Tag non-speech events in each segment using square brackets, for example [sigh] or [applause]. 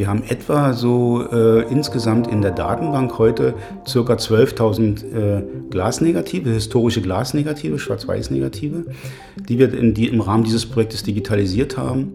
Wir haben etwa so äh, insgesamt in der Datenbank heute ca. 12.000 äh, Glasnegative, historische Glasnegative, Schwarz-Weiß-Negative, die wir die, im Rahmen dieses Projektes digitalisiert haben.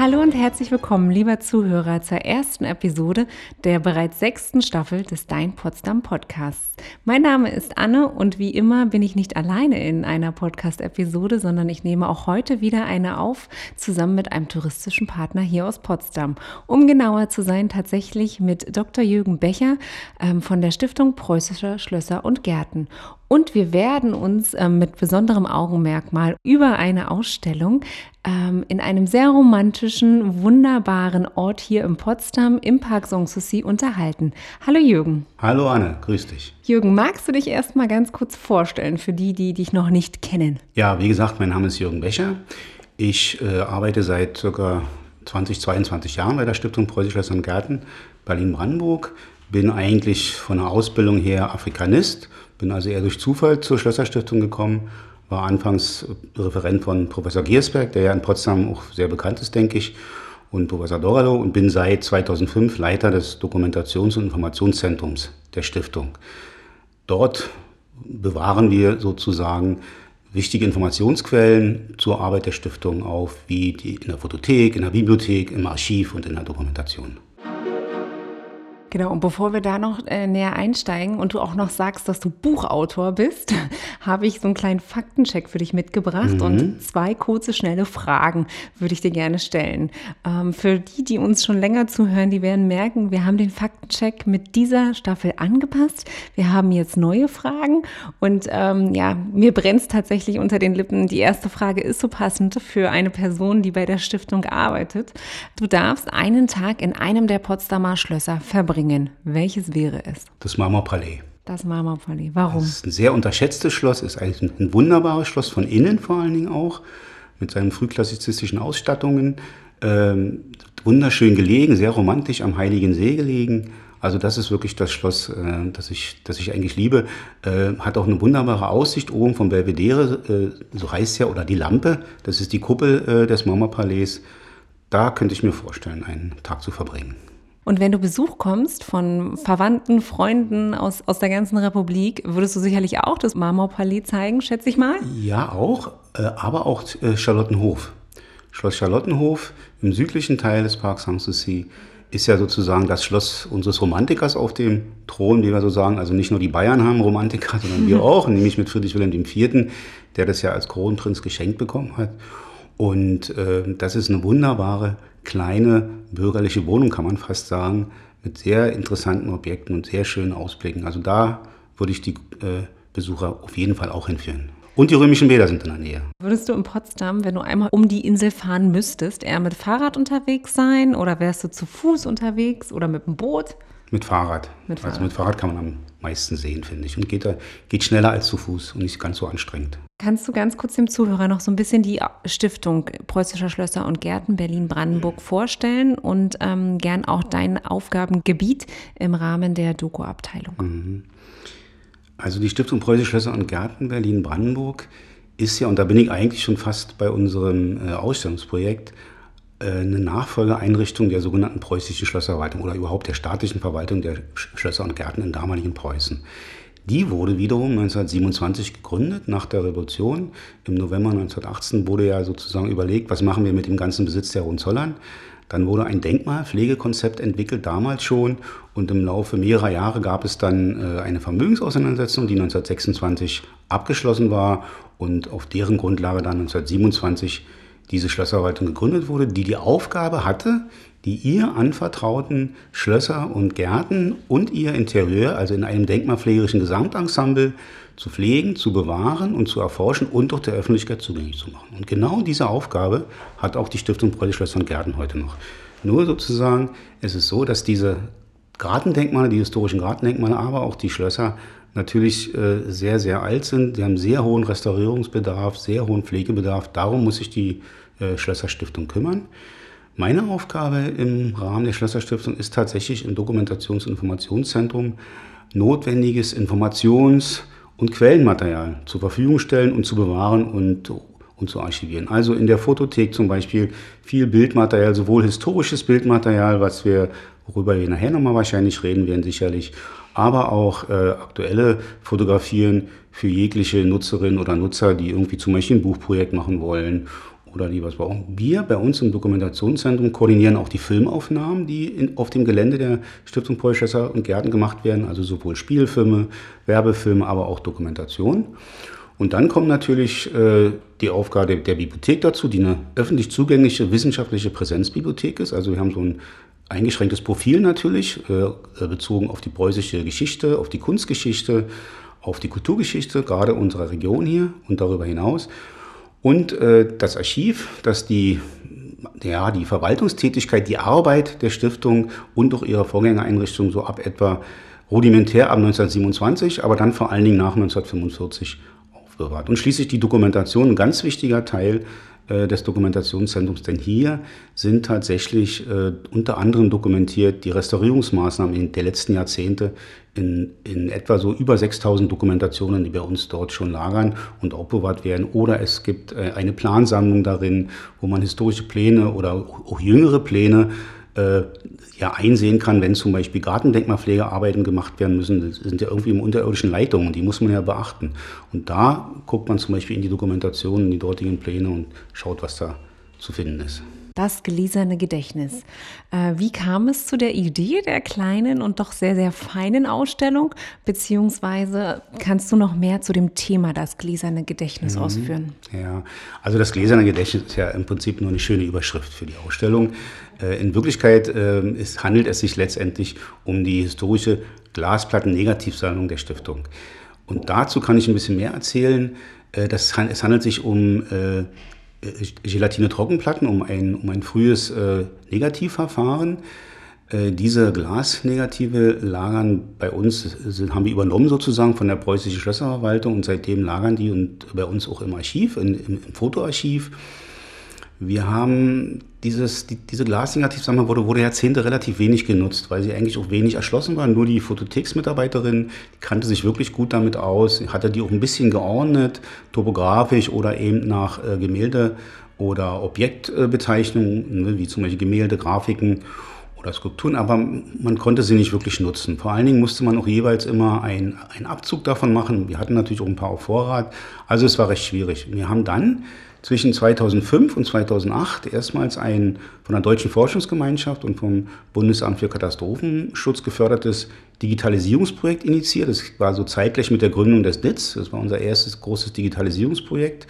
Hallo, und herzlich willkommen, lieber Zuhörer, zur ersten Episode der bereits sechsten Staffel des Dein Potsdam Podcasts. Mein Name ist Anne und wie immer bin ich nicht alleine in einer Podcast-Episode, sondern ich nehme auch heute wieder eine auf, zusammen mit einem touristischen Partner hier aus Potsdam. Um genauer zu sein, tatsächlich mit Dr. Jürgen Becher ähm, von der Stiftung Preußischer Schlösser und Gärten. Und wir werden uns ähm, mit besonderem Augenmerk mal über eine Ausstellung ähm, in einem sehr romantischen, wunderbaren Ort hier in Potsdam im Park Sanssouci unterhalten. Hallo Jürgen. Hallo Anne, grüß dich. Jürgen, magst du dich erst mal ganz kurz vorstellen für die, die dich noch nicht kennen? Ja, wie gesagt, mein Name ist Jürgen Becher. Ich äh, arbeite seit ca. 20, 22 Jahren bei der Stiftung Preußisches und Gärten Berlin-Brandenburg. Bin eigentlich von der Ausbildung her Afrikanist bin also eher durch Zufall zur Schlösserstiftung gekommen, war anfangs Referent von Professor Giersberg, der ja in Potsdam auch sehr bekannt ist, denke ich, und Professor Doralo und bin seit 2005 Leiter des Dokumentations- und Informationszentrums der Stiftung. Dort bewahren wir sozusagen wichtige Informationsquellen zur Arbeit der Stiftung auf, wie die in der Fotothek, in der Bibliothek, im Archiv und in der Dokumentation. Genau, und bevor wir da noch äh, näher einsteigen und du auch noch sagst, dass du Buchautor bist, [laughs] habe ich so einen kleinen Faktencheck für dich mitgebracht mhm. und zwei kurze, schnelle Fragen würde ich dir gerne stellen. Ähm, für die, die uns schon länger zuhören, die werden merken, wir haben den Faktencheck mit dieser Staffel angepasst. Wir haben jetzt neue Fragen und ähm, ja, mir brennt es tatsächlich unter den Lippen. Die erste Frage ist so passend für eine Person, die bei der Stiftung arbeitet. Du darfst einen Tag in einem der Potsdamer Schlösser verbringen bringen, welches wäre es? Das Marmorpalais. Das Marmorpalais. Warum? Das ist ein sehr unterschätztes Schloss, ist eigentlich ein wunderbares Schloss, von innen vor allen Dingen auch, mit seinen frühklassizistischen Ausstattungen. Ähm, wunderschön gelegen, sehr romantisch am Heiligen See gelegen. Also das ist wirklich das Schloss, äh, das, ich, das ich eigentlich liebe. Äh, hat auch eine wunderbare Aussicht oben vom Belvedere, äh, so heißt es ja, oder die Lampe. Das ist die Kuppel äh, des Marmorpalais. Da könnte ich mir vorstellen, einen Tag zu verbringen. Und wenn du Besuch kommst von Verwandten, Freunden aus, aus der ganzen Republik, würdest du sicherlich auch das Marmorpalais zeigen, schätze ich mal? Ja, auch, äh, aber auch äh, Charlottenhof. Schloss Charlottenhof im südlichen Teil des Parks Sanssouci ist ja sozusagen das Schloss unseres Romantikers auf dem Thron, wie wir so sagen. Also nicht nur die Bayern haben Romantiker, sondern wir [laughs] auch, nämlich mit Friedrich Wilhelm IV., der das ja als Kronprinz geschenkt bekommen hat. Und äh, das ist eine wunderbare kleine bürgerliche Wohnung, kann man fast sagen, mit sehr interessanten Objekten und sehr schönen Ausblicken. Also da würde ich die äh, Besucher auf jeden Fall auch hinführen. Und die römischen Bäder sind in der Nähe. Würdest du in Potsdam, wenn du einmal um die Insel fahren müsstest, eher mit Fahrrad unterwegs sein oder wärst du zu Fuß unterwegs oder mit dem Boot? Mit Fahrrad. Mit Fahrrad. Also mit Fahrrad kann man am meisten sehen, finde ich. Und geht, geht schneller als zu Fuß und nicht ganz so anstrengend. Kannst du ganz kurz dem Zuhörer noch so ein bisschen die Stiftung Preußischer Schlösser und Gärten Berlin-Brandenburg vorstellen und ähm, gern auch dein Aufgabengebiet im Rahmen der Doku-Abteilung? Mhm. Also die Stiftung Preußische Schlösser und Gärten Berlin-Brandenburg ist ja, und da bin ich eigentlich schon fast bei unserem äh, Ausstellungsprojekt, äh, eine Nachfolgeeinrichtung der sogenannten preußischen Schlösserverwaltung oder überhaupt der staatlichen Verwaltung der Schlösser und Gärten in damaligen Preußen. Die wurde wiederum 1927 gegründet, nach der Revolution. Im November 1918 wurde ja sozusagen überlegt, was machen wir mit dem ganzen Besitz der Hohenzollern. Dann wurde ein Denkmalpflegekonzept entwickelt, damals schon. Und im Laufe mehrerer Jahre gab es dann äh, eine Vermögensauseinandersetzung, die 1926 abgeschlossen war und auf deren Grundlage dann 1927 diese Schlösserverwaltung gegründet wurde, die die Aufgabe hatte, die ihr anvertrauten Schlösser und Gärten und ihr Interieur, also in einem denkmalpflegerischen Gesamtensemble, zu pflegen, zu bewahren und zu erforschen und auch der Öffentlichkeit zugänglich zu machen. Und genau diese Aufgabe hat auch die Stiftung Preußische Schlösser und Gärten heute noch. Nur sozusagen ist es so, dass diese Gartendenkmale, die historischen Gartendenkmale, aber auch die Schlösser natürlich äh, sehr, sehr alt sind. Die haben sehr hohen Restaurierungsbedarf, sehr hohen Pflegebedarf. Darum muss sich die äh, Schlösserstiftung kümmern. Meine Aufgabe im Rahmen der Schlösserstiftung ist tatsächlich im Dokumentations- und Informationszentrum notwendiges Informations- und Quellenmaterial zur Verfügung stellen und zu bewahren und, und zu archivieren. Also in der Fotothek zum Beispiel viel Bildmaterial, sowohl historisches Bildmaterial, was wir, worüber wir nachher nochmal wahrscheinlich reden werden sicherlich, aber auch äh, aktuelle Fotografien für jegliche Nutzerinnen oder Nutzer, die irgendwie zum Beispiel ein Buchprojekt machen wollen oder die was brauchen. Wir bei uns im Dokumentationszentrum koordinieren auch die Filmaufnahmen, die in, auf dem Gelände der Stiftung Paul Schässer und Gärten gemacht werden, also sowohl Spielfilme, Werbefilme, aber auch Dokumentation. Und dann kommt natürlich äh, die Aufgabe der, der Bibliothek dazu, die eine öffentlich zugängliche wissenschaftliche Präsenzbibliothek ist. Also wir haben so ein eingeschränktes Profil natürlich, äh, bezogen auf die preußische Geschichte, auf die Kunstgeschichte, auf die Kulturgeschichte, gerade unserer Region hier und darüber hinaus. Und äh, das Archiv, das die, ja, die Verwaltungstätigkeit, die Arbeit der Stiftung und auch ihrer Vorgängereinrichtung so ab etwa rudimentär ab 1927, aber dann vor allen Dingen nach 1945 aufbewahrt. Und schließlich die Dokumentation, ein ganz wichtiger Teil des Dokumentationszentrums, denn hier sind tatsächlich äh, unter anderem dokumentiert die Restaurierungsmaßnahmen in der letzten Jahrzehnte in, in etwa so über 6000 Dokumentationen, die bei uns dort schon lagern und aufbewahrt werden. Oder es gibt äh, eine Plansammlung darin, wo man historische Pläne oder auch jüngere Pläne äh, ja einsehen kann, wenn zum Beispiel Gartendenkmalpflegearbeiten gemacht werden müssen, das sind ja irgendwie im unterirdischen Leitungen, die muss man ja beachten. Und da guckt man zum Beispiel in die Dokumentation, in die dortigen Pläne und schaut, was da zu finden ist. Das gläserne Gedächtnis. Äh, wie kam es zu der Idee der kleinen und doch sehr, sehr feinen Ausstellung? Beziehungsweise kannst du noch mehr zu dem Thema das gläserne Gedächtnis mhm. ausführen? Ja, also das gläserne Gedächtnis ist ja im Prinzip nur eine schöne Überschrift für die Ausstellung. Äh, in Wirklichkeit ähm, ist, handelt es sich letztendlich um die historische Glasplatten-Negativsammlung der Stiftung. Und dazu kann ich ein bisschen mehr erzählen. Äh, das, es handelt sich um äh, Gelatine-Trockenplatten um ein, um ein frühes äh, Negativverfahren. Äh, diese Glasnegative lagern bei uns, sind, haben wir übernommen sozusagen von der preußischen Schlösserverwaltung und seitdem lagern die und bei uns auch im Archiv, in, im, im Fotoarchiv. Wir haben dieses, die, diese Glasnegativsammlung wurde, wurde Jahrzehnte relativ wenig genutzt, weil sie eigentlich auch wenig erschlossen waren. Nur die Fototheksmitarbeiterin kannte sich wirklich gut damit aus, hatte die auch ein bisschen geordnet, topografisch oder eben nach äh, Gemälde oder Objektbezeichnungen, ne, wie zum Beispiel Gemälde, Grafiken oder Skulpturen, aber man konnte sie nicht wirklich nutzen. Vor allen Dingen musste man auch jeweils immer einen Abzug davon machen. Wir hatten natürlich auch ein paar auf Vorrat, also es war recht schwierig. Wir haben dann zwischen 2005 und 2008 erstmals ein von der Deutschen Forschungsgemeinschaft und vom Bundesamt für Katastrophenschutz gefördertes Digitalisierungsprojekt initiiert. Das war so zeitgleich mit der Gründung des DITS. Das war unser erstes großes Digitalisierungsprojekt,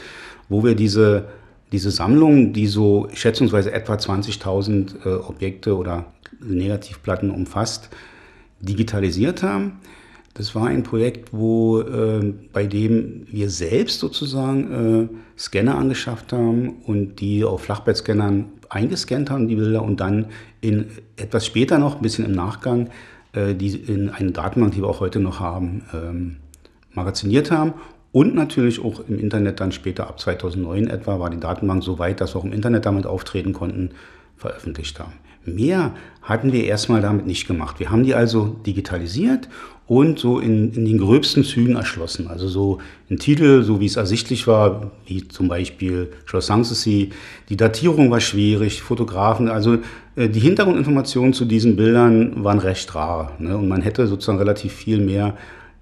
wo wir diese, diese Sammlung, die so schätzungsweise etwa 20.000 äh, Objekte oder Negativplatten umfasst, digitalisiert haben. Das war ein Projekt, wo, äh, bei dem wir selbst sozusagen äh, Scanner angeschafft haben und die auf Flachbettscannern eingescannt haben, die Bilder, und dann in, etwas später noch, ein bisschen im Nachgang, äh, die in eine Datenbank, die wir auch heute noch haben, ähm, magaziniert haben. Und natürlich auch im Internet dann später, ab 2009 etwa, war die Datenbank so weit, dass wir auch im Internet damit auftreten konnten, veröffentlicht haben. Mehr hatten wir erstmal damit nicht gemacht. Wir haben die also digitalisiert und so in, in den gröbsten Zügen erschlossen. Also so ein Titel, so wie es ersichtlich war, wie zum Beispiel Schloss Sanssouci. Die Datierung war schwierig, Fotografen, also äh, die Hintergrundinformationen zu diesen Bildern waren recht rar. Ne? Und man hätte sozusagen relativ viel mehr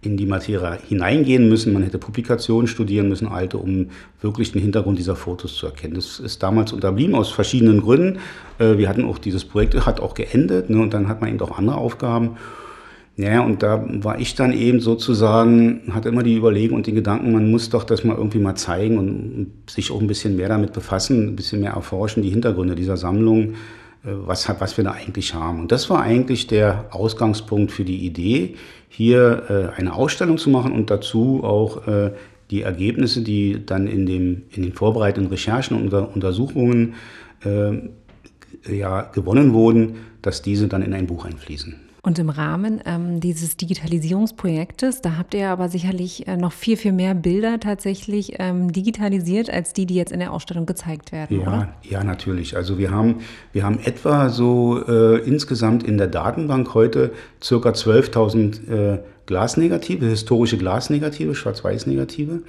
in die Materie hineingehen müssen. Man hätte Publikationen studieren müssen, alte, um wirklich den Hintergrund dieser Fotos zu erkennen. Das ist damals unterblieben aus verschiedenen Gründen. Äh, wir hatten auch dieses Projekt, hat auch geendet ne? und dann hat man eben auch andere Aufgaben. Ja, und da war ich dann eben sozusagen, hatte immer die Überlegung und den Gedanken, man muss doch das mal irgendwie mal zeigen und sich auch ein bisschen mehr damit befassen, ein bisschen mehr erforschen, die Hintergründe dieser Sammlung, äh, was, was wir da eigentlich haben. Und das war eigentlich der Ausgangspunkt für die Idee, hier äh, eine Ausstellung zu machen und dazu auch äh, die Ergebnisse, die dann in, dem, in den vorbereitenden Recherchen und Untersuchungen ja, gewonnen wurden, dass diese dann in ein Buch einfließen. Und im Rahmen ähm, dieses Digitalisierungsprojektes, da habt ihr aber sicherlich äh, noch viel, viel mehr Bilder tatsächlich ähm, digitalisiert, als die, die jetzt in der Ausstellung gezeigt werden, ja, oder? Ja, natürlich. Also wir haben, wir haben etwa so äh, insgesamt in der Datenbank heute circa 12.000 äh, Glasnegative, historische Glasnegative, Schwarz-Weiß-Negative,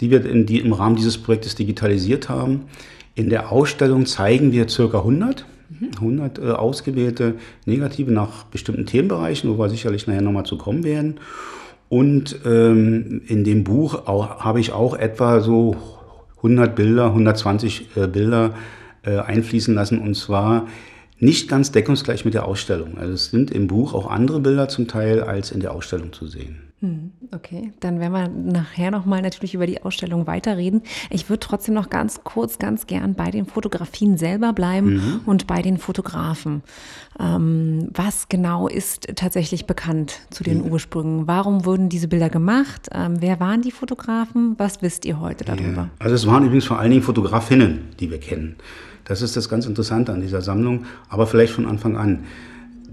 die wir in die, im Rahmen dieses Projektes digitalisiert haben. In der Ausstellung zeigen wir circa 100, 100 äh, ausgewählte Negative nach bestimmten Themenbereichen, wo wir sicherlich nachher nochmal zu kommen werden. Und ähm, in dem Buch habe ich auch etwa so 100 Bilder, 120 äh, Bilder äh, einfließen lassen und zwar nicht ganz deckungsgleich mit der Ausstellung. Also es sind im Buch auch andere Bilder zum Teil als in der Ausstellung zu sehen. Hm, okay, dann werden wir nachher nochmal natürlich über die Ausstellung weiterreden. Ich würde trotzdem noch ganz kurz, ganz gern bei den Fotografien selber bleiben mhm. und bei den Fotografen. Ähm, was genau ist tatsächlich bekannt zu den mhm. Ursprüngen? Warum wurden diese Bilder gemacht? Ähm, wer waren die Fotografen? Was wisst ihr heute darüber? Ja. Also es waren übrigens vor allen Dingen Fotografinnen, die wir kennen. Das ist das ganz Interessante an dieser Sammlung, aber vielleicht von Anfang an.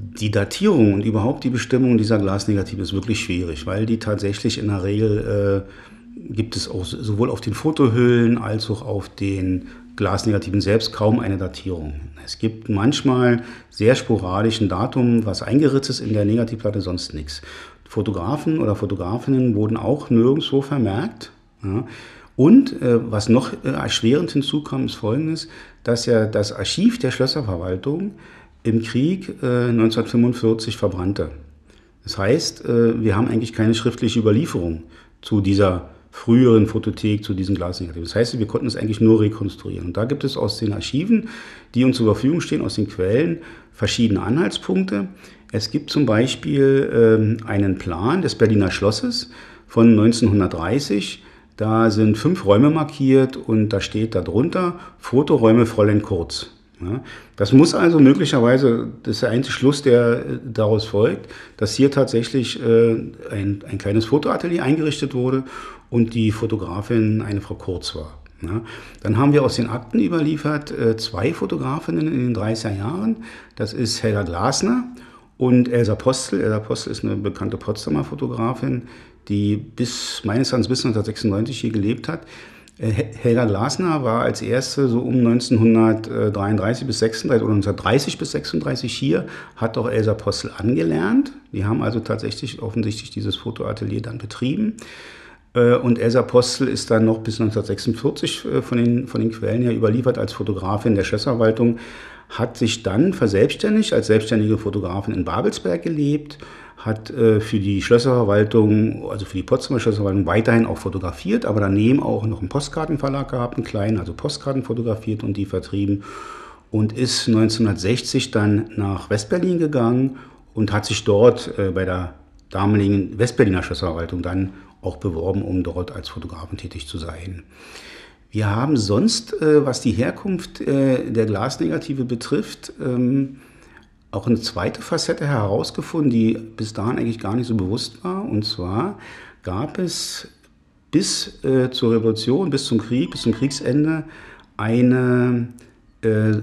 Die Datierung und überhaupt die Bestimmung dieser Glasnegative ist wirklich schwierig, weil die tatsächlich in der Regel äh, gibt es auch sowohl auf den Fotohüllen als auch auf den Glasnegativen selbst kaum eine Datierung. Es gibt manchmal sehr sporadisch ein Datum, was eingeritzt ist in der Negativplatte, sonst nichts. Fotografen oder Fotografinnen wurden auch nirgendwo vermerkt. Ja. Und äh, was noch äh, erschwerend hinzukam, ist Folgendes, dass ja das Archiv der Schlösserverwaltung im Krieg äh, 1945 verbrannte. Das heißt, äh, wir haben eigentlich keine schriftliche Überlieferung zu dieser früheren Fotothek, zu diesen Glasnegativen. Das heißt, wir konnten es eigentlich nur rekonstruieren. Und da gibt es aus den Archiven, die uns zur Verfügung stehen, aus den Quellen, verschiedene Anhaltspunkte. Es gibt zum Beispiel ähm, einen Plan des Berliner Schlosses von 1930, da sind fünf Räume markiert und da steht darunter Fotoräume Fräulein Kurz. Ja, das muss also möglicherweise, das ist der einzige Schluss, der äh, daraus folgt, dass hier tatsächlich äh, ein, ein kleines Fotoatelier eingerichtet wurde und die Fotografin eine Frau Kurz war. Ja, dann haben wir aus den Akten überliefert äh, zwei Fotografinnen in den 30er Jahren. Das ist Helga Glasner und Elsa Postel. Elsa Postel ist eine bekannte Potsdamer Fotografin, die bis meines Erachtens bis 1996 hier gelebt hat. Äh, Helga Glasner war als erste so um 1933 bis 36 oder 1930 bis 36 hier, hat auch Elsa Postel angelernt. Die haben also tatsächlich offensichtlich dieses Fotoatelier dann betrieben. Äh, und Elsa Postel ist dann noch bis 1946 äh, von den, von den Quellen her überliefert als Fotografin der Schlösserverwaltung, hat sich dann verselbstständigt, als selbstständige Fotografin in Babelsberg gelebt hat äh, für die Schlösserverwaltung, also für die Potsdamer Schlösserverwaltung weiterhin auch fotografiert, aber daneben auch noch einen Postkartenverlag gehabt, einen kleinen, also Postkarten fotografiert und die vertrieben und ist 1960 dann nach Westberlin gegangen und hat sich dort äh, bei der damaligen Westberliner Schlösserverwaltung dann auch beworben, um dort als Fotografen tätig zu sein. Wir haben sonst, äh, was die Herkunft der Glasnegative betrifft, ähm, auch eine zweite Facette herausgefunden, die bis dahin eigentlich gar nicht so bewusst war. Und zwar gab es bis äh, zur Revolution, bis zum Krieg, bis zum Kriegsende eine, äh,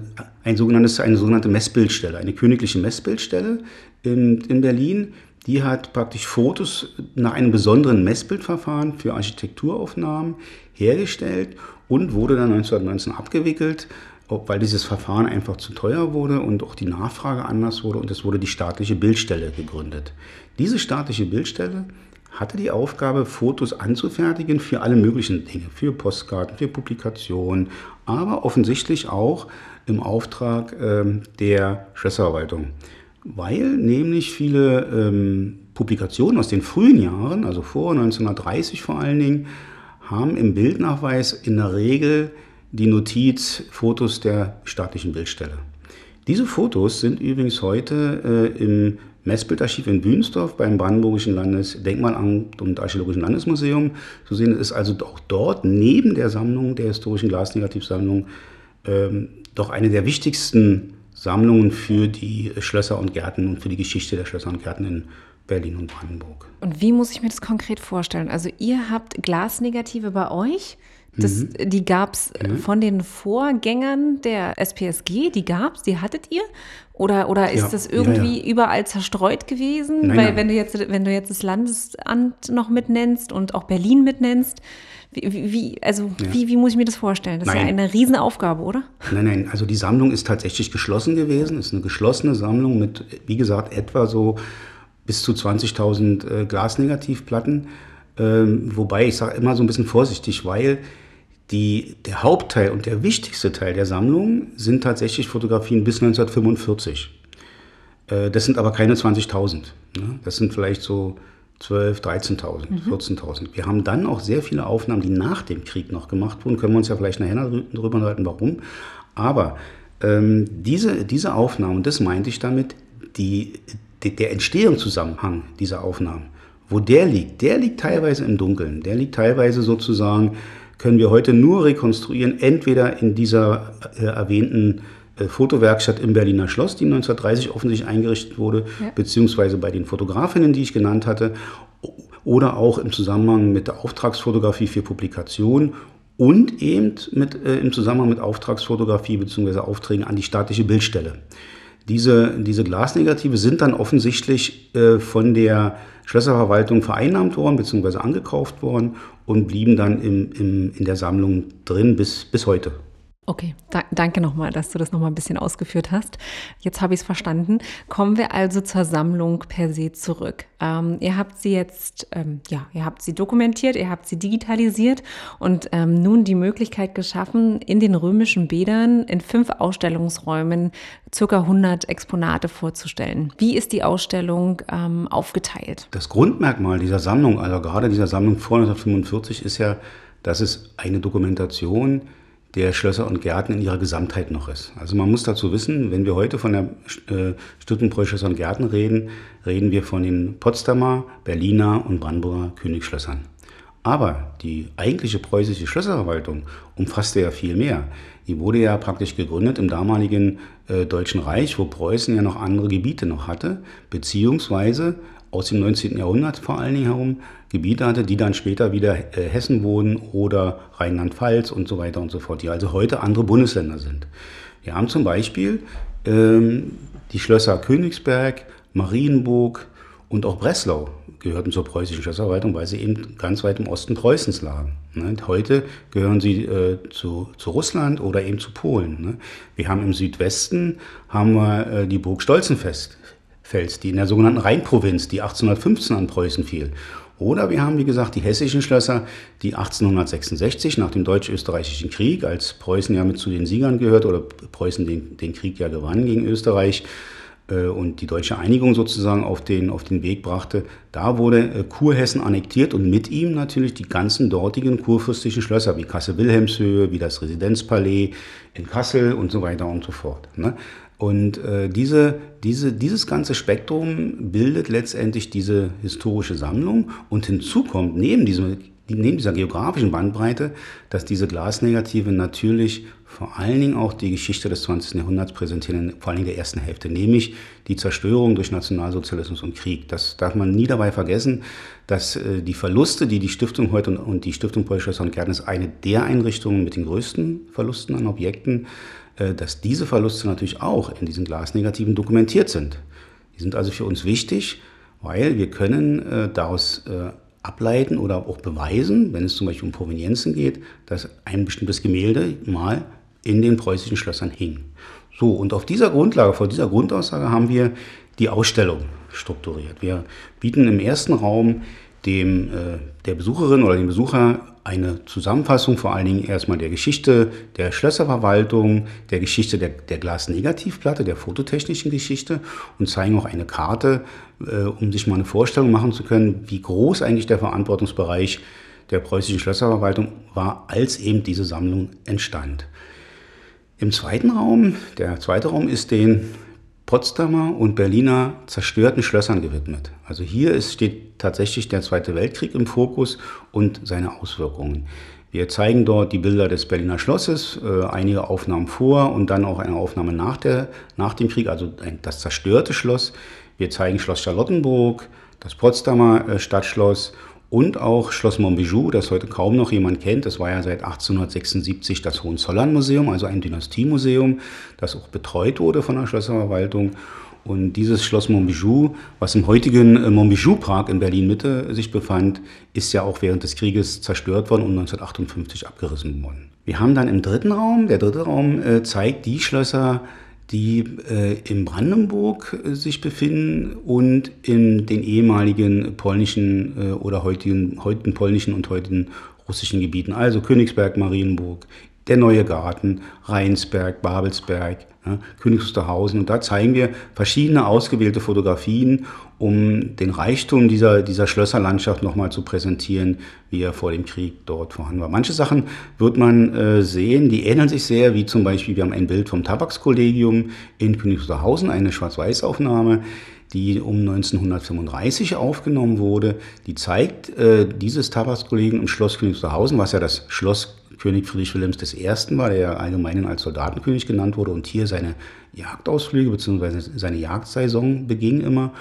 ein sogenanntes, eine sogenannte Messbildstelle, eine königliche Messbildstelle in, in Berlin. Die hat praktisch Fotos nach einem besonderen Messbildverfahren für Architekturaufnahmen hergestellt und wurde dann 1919 abgewickelt weil dieses Verfahren einfach zu teuer wurde und auch die Nachfrage anders wurde und es wurde die staatliche Bildstelle gegründet. Diese staatliche Bildstelle hatte die Aufgabe, Fotos anzufertigen für alle möglichen Dinge, für Postkarten, für Publikationen, aber offensichtlich auch im Auftrag ähm, der Schlösserverwaltung. Weil nämlich viele ähm, Publikationen aus den frühen Jahren, also vor 1930 vor allen Dingen, haben im Bildnachweis in der Regel die Notiz Fotos der staatlichen Bildstelle. Diese Fotos sind übrigens heute äh, im Messbildarchiv in Bühnsdorf beim Brandenburgischen Landesdenkmalamt und Archäologischen Landesmuseum zu sehen. Es ist also auch dort neben der Sammlung der historischen Glasnegativsammlung ähm, doch eine der wichtigsten Sammlungen für die Schlösser und Gärten und für die Geschichte der Schlösser und Gärten in Berlin und Brandenburg. Und wie muss ich mir das konkret vorstellen? Also ihr habt Glasnegative bei euch? Das, mhm. Die gab es mhm. von den Vorgängern der SPSG, die gab es, die hattet ihr? Oder, oder ist ja, das irgendwie ja, ja. überall zerstreut gewesen? Nein, Weil nein. wenn du jetzt, wenn du jetzt das Landesamt noch mitnennst und auch Berlin mitnennst, wie, wie also wie, wie muss ich mir das vorstellen? Das nein. ist ja eine Riesenaufgabe, oder? Nein, nein, also die Sammlung ist tatsächlich geschlossen gewesen. Es ist eine geschlossene Sammlung mit, wie gesagt, etwa so bis zu 20.000 äh, Glasnegativplatten. Ähm, wobei ich sage immer so ein bisschen vorsichtig, weil die, der Hauptteil und der wichtigste Teil der Sammlung sind tatsächlich Fotografien bis 1945. Äh, das sind aber keine 20.000. Ne? Das sind vielleicht so 12, 13.000, mhm. 14.000. Wir haben dann auch sehr viele Aufnahmen, die nach dem Krieg noch gemacht wurden. Können wir uns ja vielleicht nachher darüber unterhalten, warum. Aber ähm, diese, diese Aufnahmen, das meinte ich damit, die, die, der Entstehungszusammenhang dieser Aufnahmen, wo der liegt, der liegt teilweise im Dunkeln. Der liegt teilweise sozusagen, können wir heute nur rekonstruieren, entweder in dieser äh, erwähnten äh, Fotowerkstatt im Berliner Schloss, die 1930 offensichtlich eingerichtet wurde, ja. beziehungsweise bei den Fotografinnen, die ich genannt hatte, oder auch im Zusammenhang mit der Auftragsfotografie für Publikation und eben mit, äh, im Zusammenhang mit Auftragsfotografie bzw. Aufträgen an die staatliche Bildstelle. Diese, diese Glasnegative sind dann offensichtlich äh, von der Schlösserverwaltung vereinnahmt worden bzw. angekauft worden und blieben dann im, im, in der Sammlung drin bis, bis heute. Okay, da, danke nochmal, dass du das nochmal ein bisschen ausgeführt hast. Jetzt habe ich es verstanden. Kommen wir also zur Sammlung per se zurück. Ähm, ihr habt sie jetzt, ähm, ja, ihr habt sie dokumentiert, ihr habt sie digitalisiert und ähm, nun die Möglichkeit geschaffen, in den römischen Bädern in fünf Ausstellungsräumen circa 100 Exponate vorzustellen. Wie ist die Ausstellung ähm, aufgeteilt? Das Grundmerkmal dieser Sammlung, also gerade dieser Sammlung vor 1945, ist ja, dass es eine Dokumentation der Schlösser und Gärten in ihrer Gesamtheit noch ist. Also man muss dazu wissen, wenn wir heute von der äh, Stüttenbräu Schlösser und Gärten reden, reden wir von den Potsdamer, Berliner und Brandenburger Königsschlössern. Aber die eigentliche preußische Schlösserverwaltung umfasste ja viel mehr. Die wurde ja praktisch gegründet im damaligen äh, Deutschen Reich, wo Preußen ja noch andere Gebiete noch hatte, beziehungsweise aus dem 19. Jahrhundert vor allen Dingen herum Gebiete hatte, die dann später wieder äh, Hessen wurden oder Rheinland-Pfalz und so weiter und so fort, die also heute andere Bundesländer sind. Wir haben zum Beispiel ähm, die Schlösser Königsberg, Marienburg und auch Breslau gehörten zur preußischen Schlösserverwaltung, weil sie eben ganz weit im Osten Preußens lagen. Ne? Heute gehören sie äh, zu, zu Russland oder eben zu Polen. Ne? Wir haben im Südwesten haben wir äh, die Burg Stolzenfest, Fels, die in der sogenannten Rheinprovinz, die 1815 an Preußen fiel. Oder wir haben, wie gesagt, die hessischen Schlösser, die 1866 nach dem Deutsch-Österreichischen Krieg, als Preußen ja mit zu den Siegern gehört oder Preußen den, den Krieg ja gewann gegen Österreich äh, und die deutsche Einigung sozusagen auf den, auf den Weg brachte, da wurde äh, Kurhessen annektiert und mit ihm natürlich die ganzen dortigen kurfürstlichen Schlösser wie Kassel-Wilhelmshöhe, wie das Residenzpalais in Kassel und so weiter und so fort. Und äh, diese, diese, dieses ganze Spektrum bildet letztendlich diese historische Sammlung. Und hinzu kommt neben, diesem, neben dieser geografischen Bandbreite, dass diese Glasnegative natürlich vor allen Dingen auch die Geschichte des 20. Jahrhunderts präsentieren, vor allen Dingen der ersten Hälfte, nämlich die Zerstörung durch Nationalsozialismus und Krieg. Das darf man nie dabei vergessen, dass äh, die Verluste, die die Stiftung heute und, und die Stiftung Polschlösser und Gärten ist eine der Einrichtungen mit den größten Verlusten an Objekten, dass diese Verluste natürlich auch in diesen Glasnegativen dokumentiert sind. Die sind also für uns wichtig, weil wir können äh, daraus äh, ableiten oder auch beweisen, wenn es zum Beispiel um Provenienzen geht, dass ein bestimmtes Gemälde mal in den preußischen Schlössern hing. So, und auf dieser Grundlage, vor dieser Grundaussage haben wir die Ausstellung strukturiert. Wir bieten im ersten Raum dem, äh, der Besucherin oder dem Besucher eine Zusammenfassung vor allen Dingen erstmal der Geschichte der Schlösserverwaltung, der Geschichte der, der Glasnegativplatte, der fototechnischen Geschichte und zeigen auch eine Karte, äh, um sich mal eine Vorstellung machen zu können, wie groß eigentlich der Verantwortungsbereich der preußischen Schlösserverwaltung war, als eben diese Sammlung entstand. Im zweiten Raum, der zweite Raum ist den Potsdamer und Berliner zerstörten Schlössern gewidmet. Also hier ist, steht tatsächlich der Zweite Weltkrieg im Fokus und seine Auswirkungen. Wir zeigen dort die Bilder des Berliner Schlosses, äh, einige Aufnahmen vor und dann auch eine Aufnahme nach, der, nach dem Krieg, also ein, das zerstörte Schloss. Wir zeigen Schloss Charlottenburg, das Potsdamer äh, Stadtschloss und auch Schloss Montbijou, das heute kaum noch jemand kennt. Das war ja seit 1876 das Hohenzollern-Museum, also ein Dynastiemuseum, das auch betreut wurde von der Schlösserverwaltung. Und dieses Schloss Montbijou, was im heutigen äh, Montbijou-Park in Berlin-Mitte sich befand, ist ja auch während des Krieges zerstört worden und 1958 abgerissen worden. Wir haben dann im dritten Raum, der dritte Raum äh, zeigt die Schlösser, die äh, in Brandenburg äh, sich befinden und in den ehemaligen polnischen äh, oder heutigen, heutigen polnischen und heutigen russischen Gebieten, also Königsberg, Marienburg, der Neue Garten, Rheinsberg, Babelsberg, ja, Königs. Und da zeigen wir verschiedene ausgewählte Fotografien, um den Reichtum dieser, dieser Schlösserlandschaft nochmal zu präsentieren, wie er vor dem Krieg dort vorhanden war. Manche Sachen wird man äh, sehen, die ähneln sich sehr, wie zum Beispiel, wir haben ein Bild vom Tabakskollegium in Königs Wusterhausen, eine Schwarz-Weiß-Aufnahme die um 1935 aufgenommen wurde, die zeigt äh, dieses Tabakskollegium im Schloss Königs was ja das Schloss König Friedrich Wilhelms I. war, der ja allgemein als Soldatenkönig genannt wurde und hier seine Jagdausflüge bzw. seine Jagdsaison beging immer.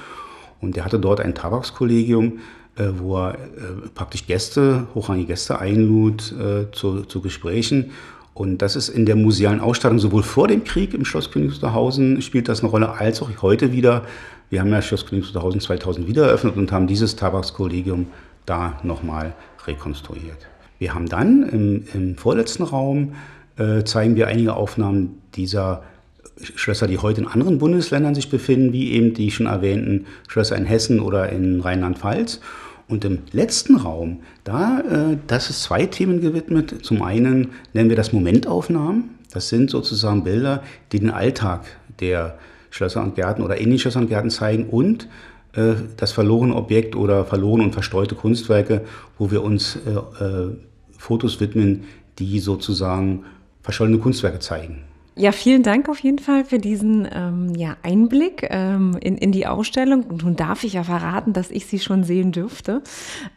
Und er hatte dort ein Tabakskollegium, äh, wo er äh, praktisch Gäste, hochrangige Gäste einlud äh, zu, zu Gesprächen. Und das ist in der musealen Ausstattung sowohl vor dem Krieg im Schloss Königs Wusterhausen spielt das eine Rolle, als auch heute wieder. Wir haben ja Schloss Königs Wusterhausen 2000 wieder eröffnet und haben dieses Tabakskollegium da nochmal rekonstruiert. Wir haben dann im, im vorletzten Raum, äh, zeigen wir einige Aufnahmen dieser Schlösser, die heute in anderen Bundesländern sich befinden, wie eben die schon erwähnten Schlösser in Hessen oder in Rheinland-Pfalz. Und im letzten Raum, da, äh, das ist zwei Themen gewidmet. Zum einen nennen wir das Momentaufnahmen. Das sind sozusagen Bilder, die den Alltag der Schlösser und Gärten oder in den Schlössern und Gärten zeigen und das verlorene Objekt oder verlorene und verstreute Kunstwerke, wo wir uns äh, äh, Fotos widmen, die sozusagen verschollene Kunstwerke zeigen. Ja, vielen Dank auf jeden Fall für diesen ähm, ja, Einblick ähm, in, in die Ausstellung. Und nun darf ich ja verraten, dass ich sie schon sehen dürfte.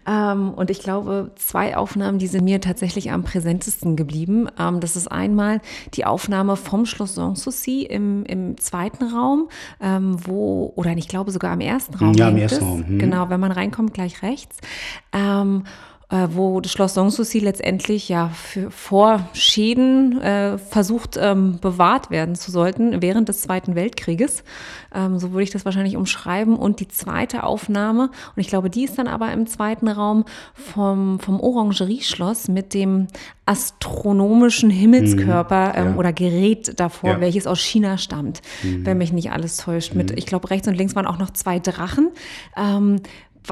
Ähm, und ich glaube, zwei Aufnahmen, die sind mir tatsächlich am präsentesten geblieben. Ähm, das ist einmal die Aufnahme vom Schloss Sanssouci im, im zweiten Raum, ähm, wo, oder ich glaube sogar im ersten Raum. Ja, im ersten Raum. Hm. Genau, wenn man reinkommt, gleich rechts. Ähm, äh, wo das Schloss Sanssouci letztendlich ja für, vor Schäden äh, versucht ähm, bewahrt werden zu sollten während des Zweiten Weltkrieges. Ähm, so würde ich das wahrscheinlich umschreiben. Und die zweite Aufnahme, und ich glaube, die ist dann aber im zweiten Raum vom, vom Orangerieschloss mit dem astronomischen Himmelskörper mhm, ähm, ja. oder Gerät davor, ja. welches aus China stammt, mhm. wenn mich nicht alles täuscht. Mit, mhm. ich glaube, rechts und links waren auch noch zwei Drachen. Ähm,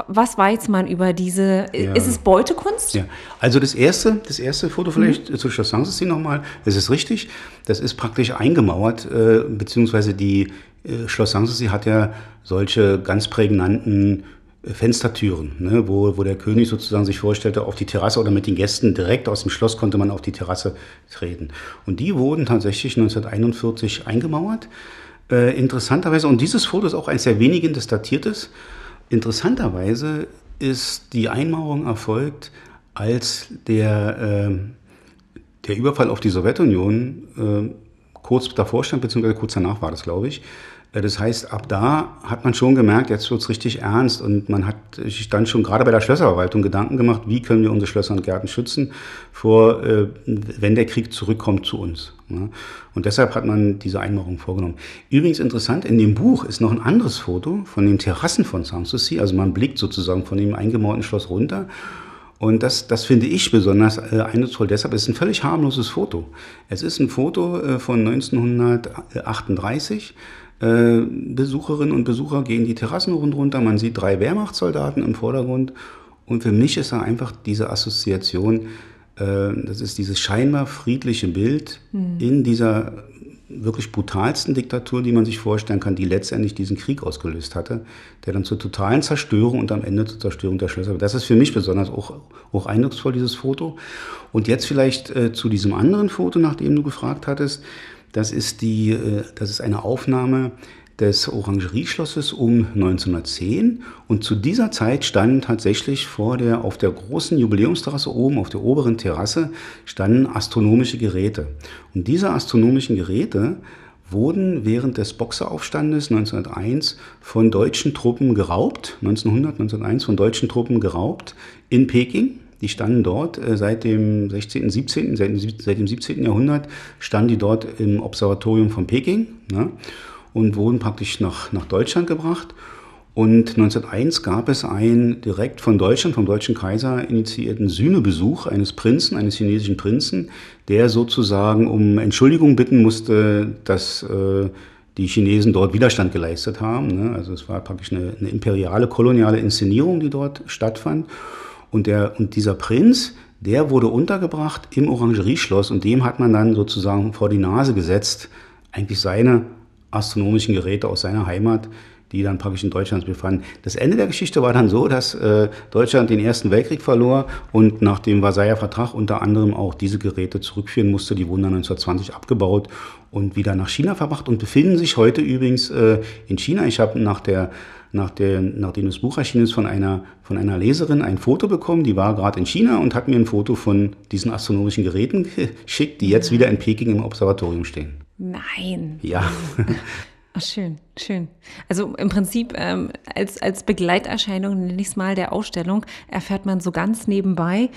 was weiß man über diese, ja. ist es Beutekunst? Ja, also das erste, das erste Foto vielleicht mhm. zu Schloss Sanssouci nochmal, das ist richtig, das ist praktisch eingemauert, äh, beziehungsweise die äh, Schloss Sanssouci hat ja solche ganz prägnanten äh, Fenstertüren, ne, wo, wo der König sozusagen sich vorstellte, auf die Terrasse oder mit den Gästen direkt aus dem Schloss konnte man auf die Terrasse treten. Und die wurden tatsächlich 1941 eingemauert. Äh, interessanterweise, und dieses Foto ist auch eines der wenigen, das datiert ist, Interessanterweise ist die Einmauerung erfolgt, als der, äh, der Überfall auf die Sowjetunion äh, kurz davor stand, beziehungsweise kurz danach war das, glaube ich. Äh, das heißt, ab da hat man schon gemerkt, jetzt wird es richtig ernst und man hat sich dann schon gerade bei der Schlösserverwaltung Gedanken gemacht, wie können wir unsere Schlösser und Gärten schützen, vor, äh, wenn der Krieg zurückkommt zu uns. Und deshalb hat man diese Einmauerung vorgenommen. Übrigens interessant, in dem Buch ist noch ein anderes Foto von den Terrassen von Sanssouci, also man blickt sozusagen von dem eingemauerten Schloss runter und das, das finde ich besonders äh, eindrucksvoll. Deshalb ist es ein völlig harmloses Foto. Es ist ein Foto äh, von 1938. Äh, Besucherinnen und Besucher gehen die Terrassen runter. Man sieht drei Wehrmachtssoldaten im Vordergrund. Und für mich ist da einfach diese Assoziation, äh, das ist dieses scheinbar friedliche Bild mhm. in dieser wirklich brutalsten Diktatur, die man sich vorstellen kann, die letztendlich diesen Krieg ausgelöst hatte, der dann zur totalen Zerstörung und am Ende zur Zerstörung der Schlösser. Das ist für mich besonders auch, auch eindrucksvoll, dieses Foto. Und jetzt vielleicht äh, zu diesem anderen Foto, nach dem du gefragt hattest. Das ist, die, äh, das ist eine Aufnahme des Orangerieschlosses um 1910 und zu dieser Zeit standen tatsächlich vor der, auf der großen Jubiläumsterrasse oben, auf der oberen Terrasse, standen astronomische Geräte. Und diese astronomischen Geräte wurden während des Boxeraufstandes 1901 von deutschen Truppen geraubt, 1900, 1901 von deutschen Truppen geraubt in Peking. Die standen dort äh, seit dem 16., 17., seit, dem 17. Jahrhundert, standen die dort im Observatorium von Peking. Ne? und wurden praktisch nach, nach Deutschland gebracht. Und 1901 gab es einen direkt von Deutschland, vom deutschen Kaiser initiierten Sühnebesuch eines Prinzen, eines chinesischen Prinzen, der sozusagen um Entschuldigung bitten musste, dass äh, die Chinesen dort Widerstand geleistet haben. Ne? Also es war praktisch eine, eine, imperiale, koloniale Inszenierung, die dort stattfand. Und, der, und dieser Prinz, der wurde untergebracht im Orangerieschloss und dem hat man dann sozusagen vor die Nase gesetzt, eigentlich seine astronomischen Geräte aus seiner Heimat, die dann praktisch in Deutschland befanden. Das Ende der Geschichte war dann so, dass äh, Deutschland den Ersten Weltkrieg verlor und nach dem Versailler Vertrag unter anderem auch diese Geräte zurückführen musste. Die wurden dann 1920 abgebaut und wieder nach China verbracht und befinden sich heute übrigens äh, in China. Ich habe nach der nach der, nachdem das Buch erschienen ist, von einer, von einer Leserin ein Foto bekommen. Die war gerade in China und hat mir ein Foto von diesen astronomischen Geräten geschickt, die jetzt wieder in Peking im Observatorium stehen. Nein. Ja. [laughs] Ach, schön, schön. Also im Prinzip ähm, als, als Begleiterscheinung, nenne ich es mal, der Ausstellung, erfährt man so ganz nebenbei,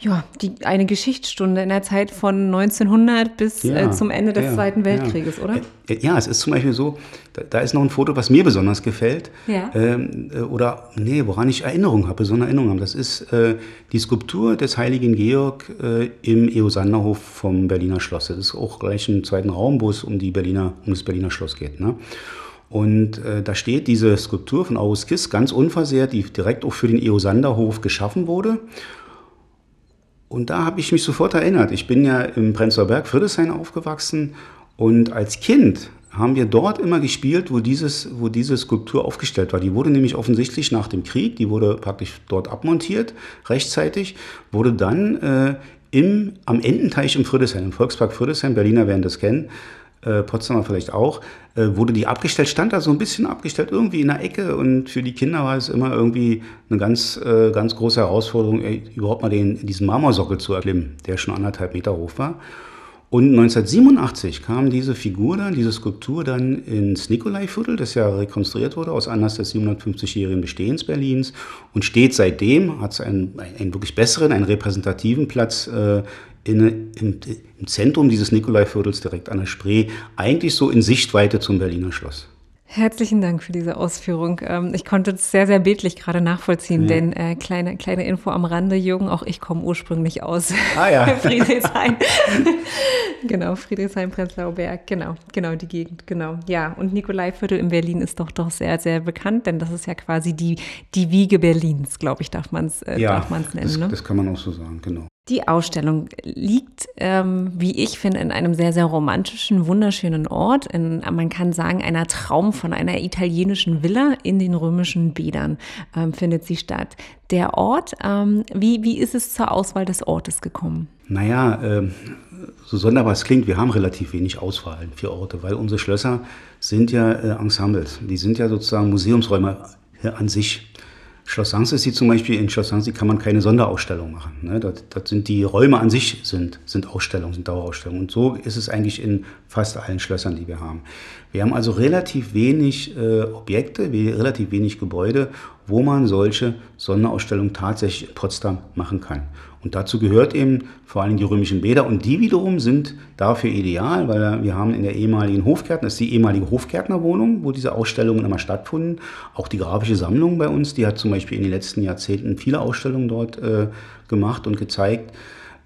ja, die, eine Geschichtsstunde in der Zeit von 1900 bis äh, ja, äh, zum Ende des ja, Zweiten Weltkrieges, ja. oder? Äh, ja, es ist zum Beispiel so, da, da, ist noch ein Foto, was mir besonders gefällt. Ähm, äh, oder, nee, woran ich Erinnerung habe, besondere Erinnerung habe. Das ist äh, die Skulptur des heiligen Georg äh, im Eosanderhof vom Berliner Schloss. Das ist auch gleich im zweiten Raum, wo es um, die Berliner, um das Berliner Schloss geht. Ne? Und äh, da steht diese Skulptur von August Kiss ganz unversehrt, die direkt auch für den Eosanderhof geschaffen wurde. Und da habe ich mich sofort erinnert. Ich bin ja im Prenzlauer Berg, Friedrichshain aufgewachsen und als Kind haben wir dort immer gespielt, wo, dieses, wo diese Skulptur aufgestellt war. Die wurde nämlich offensichtlich nach dem Krieg, die wurde praktisch dort abmontiert, rechtzeitig, wurde dann äh, im, am Ententeich im Friedrichshain, im Volkspark Friedrichshain, Berliner werden das kennen, äh, Potsdamer vielleicht auch, äh, wurde die abgestellt, stand da so ein bisschen abgestellt, irgendwie in der Ecke und für die Kinder war es immer irgendwie eine ganz, äh, ganz große Herausforderung, ey, überhaupt mal den, diesen Marmorsockel zu erklimmen, der schon anderthalb Meter hoch war. Und 1987 kam diese Figur dann, diese Skulptur dann ins Nikolaiviertel, das ja rekonstruiert wurde aus Anlass des 750-jährigen Bestehens Berlins und steht seitdem, hat es einen, einen wirklich besseren, einen repräsentativen Platz äh, in, im, im Zentrum dieses Nikolaiviertels direkt an der Spree, eigentlich so in Sichtweite zum Berliner Schloss. Herzlichen Dank für diese Ausführung. Ähm, ich konnte es sehr, sehr bildlich gerade nachvollziehen, ja. denn äh, kleine, kleine Info am Rande, Jürgen, auch ich komme ursprünglich aus ah, ja. [laughs] Friedrichshain. [laughs] genau, Friedrichshain, Prenzlauer Berg, genau, genau die Gegend, genau. Ja, und Nikolaiviertel in Berlin ist doch doch sehr, sehr bekannt, denn das ist ja quasi die, die Wiege Berlins, glaube ich, darf man es äh, ja, nennen. Das, ne? das kann man auch so sagen, genau. Die Ausstellung liegt, ähm, wie ich finde, in einem sehr, sehr romantischen, wunderschönen Ort. In, man kann sagen, einer Traum von einer italienischen Villa in den römischen Bädern ähm, findet sie statt. Der Ort, ähm, wie, wie ist es zur Auswahl des Ortes gekommen? Naja, äh, so sonderbar es klingt, wir haben relativ wenig Auswahl für Orte, weil unsere Schlösser sind ja äh, Ensembles. Die sind ja sozusagen Museumsräume äh, an sich. Schloss Sanssouci zum Beispiel, in Schloss Sanssouci kann man keine Sonderausstellung machen. Ne? Das, das, sind die Räume an sich sind, sind Ausstellungen, sind Dauerausstellungen. Und so ist es eigentlich in fast allen Schlössern, die wir haben. Wir haben also relativ wenig äh, Objekte, relativ wenig Gebäude, wo man solche Sonderausstellungen tatsächlich in Potsdam machen kann. Und dazu gehört eben vor allem die römischen Bäder und die wiederum sind dafür ideal, weil wir haben in der ehemaligen Hofgärtner, das ist die ehemalige Hofgärtnerwohnung, wo diese Ausstellungen immer stattfinden. Auch die grafische Sammlung bei uns, die hat zum Beispiel in den letzten Jahrzehnten viele Ausstellungen dort äh, gemacht und gezeigt.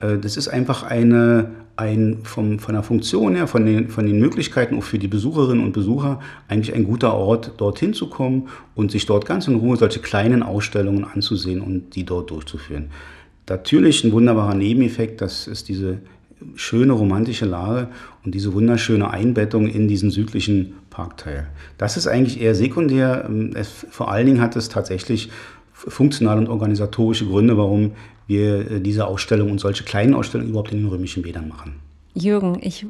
Äh, das ist einfach eine, ein vom, von der Funktion her, von den, von den Möglichkeiten auch für die Besucherinnen und Besucher eigentlich ein guter Ort, dorthin zu kommen und sich dort ganz in Ruhe solche kleinen Ausstellungen anzusehen und die dort durchzuführen. Natürlich ein wunderbarer Nebeneffekt, das ist diese schöne romantische Lage und diese wunderschöne Einbettung in diesen südlichen Parkteil. Das ist eigentlich eher sekundär. Ähm, es, vor allen Dingen hat es tatsächlich funktionale und organisatorische Gründe, warum wir äh, diese Ausstellung und solche kleinen Ausstellungen überhaupt in den römischen Bädern machen. Jürgen, ich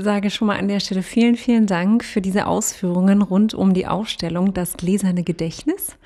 sage schon mal an der Stelle vielen, vielen Dank für diese Ausführungen rund um die Ausstellung Das gläserne Gedächtnis.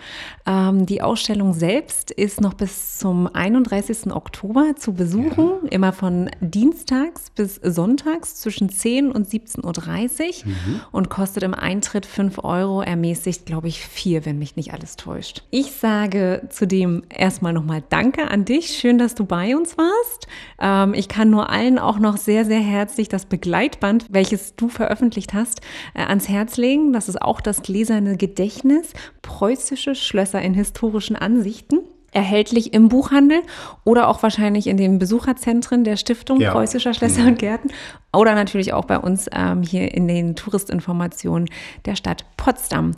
Ähm, die Ausstellung selbst ist noch bis zum 31. Oktober zu besuchen, ja. immer von Dienstags bis Sonntags zwischen 10 und 17.30 Uhr mhm. und kostet im Eintritt 5 Euro, ermäßigt, glaube ich, 4, wenn mich nicht alles täuscht. Ich sage zudem erstmal nochmal Danke an dich. Schön, dass du bei uns warst. Ähm, ich kann nur allen auch noch sehr, sehr herzlich das Begleitpaket gespannt, welches du veröffentlicht hast, äh, ans Herz legen. Das ist auch das gläserne Gedächtnis, preußische Schlösser in historischen Ansichten erhältlich im Buchhandel oder auch wahrscheinlich in den Besucherzentren der Stiftung ja. Preußischer Schlösser mhm. und Gärten oder natürlich auch bei uns ähm, hier in den Touristinformationen der Stadt Potsdam.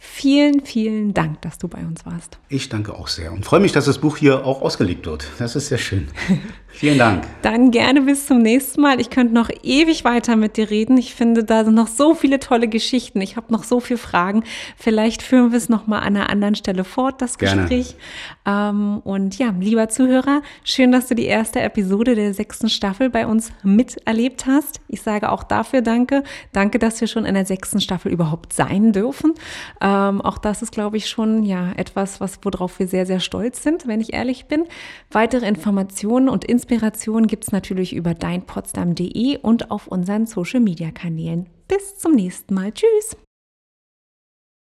Vielen, vielen Dank, dass du bei uns warst. Ich danke auch sehr und freue mich, dass das Buch hier auch ausgelegt wird. Das ist sehr schön. [laughs] Vielen Dank. Dann gerne bis zum nächsten Mal. Ich könnte noch ewig weiter mit dir reden. Ich finde, da sind noch so viele tolle Geschichten. Ich habe noch so viele Fragen. Vielleicht führen wir es noch mal an einer anderen Stelle fort, das Gespräch. Ähm, und ja, lieber Zuhörer, schön, dass du die erste Episode der sechsten Staffel bei uns miterlebt hast. Ich sage auch dafür Danke. Danke, dass wir schon in der sechsten Staffel überhaupt sein dürfen. Ähm, auch das ist, glaube ich, schon ja etwas, was worauf wir sehr, sehr stolz sind, wenn ich ehrlich bin. Weitere Informationen und Inspirationen Inspiration gibt es natürlich über deinpotsdam.de und auf unseren Social-Media-Kanälen. Bis zum nächsten Mal. Tschüss.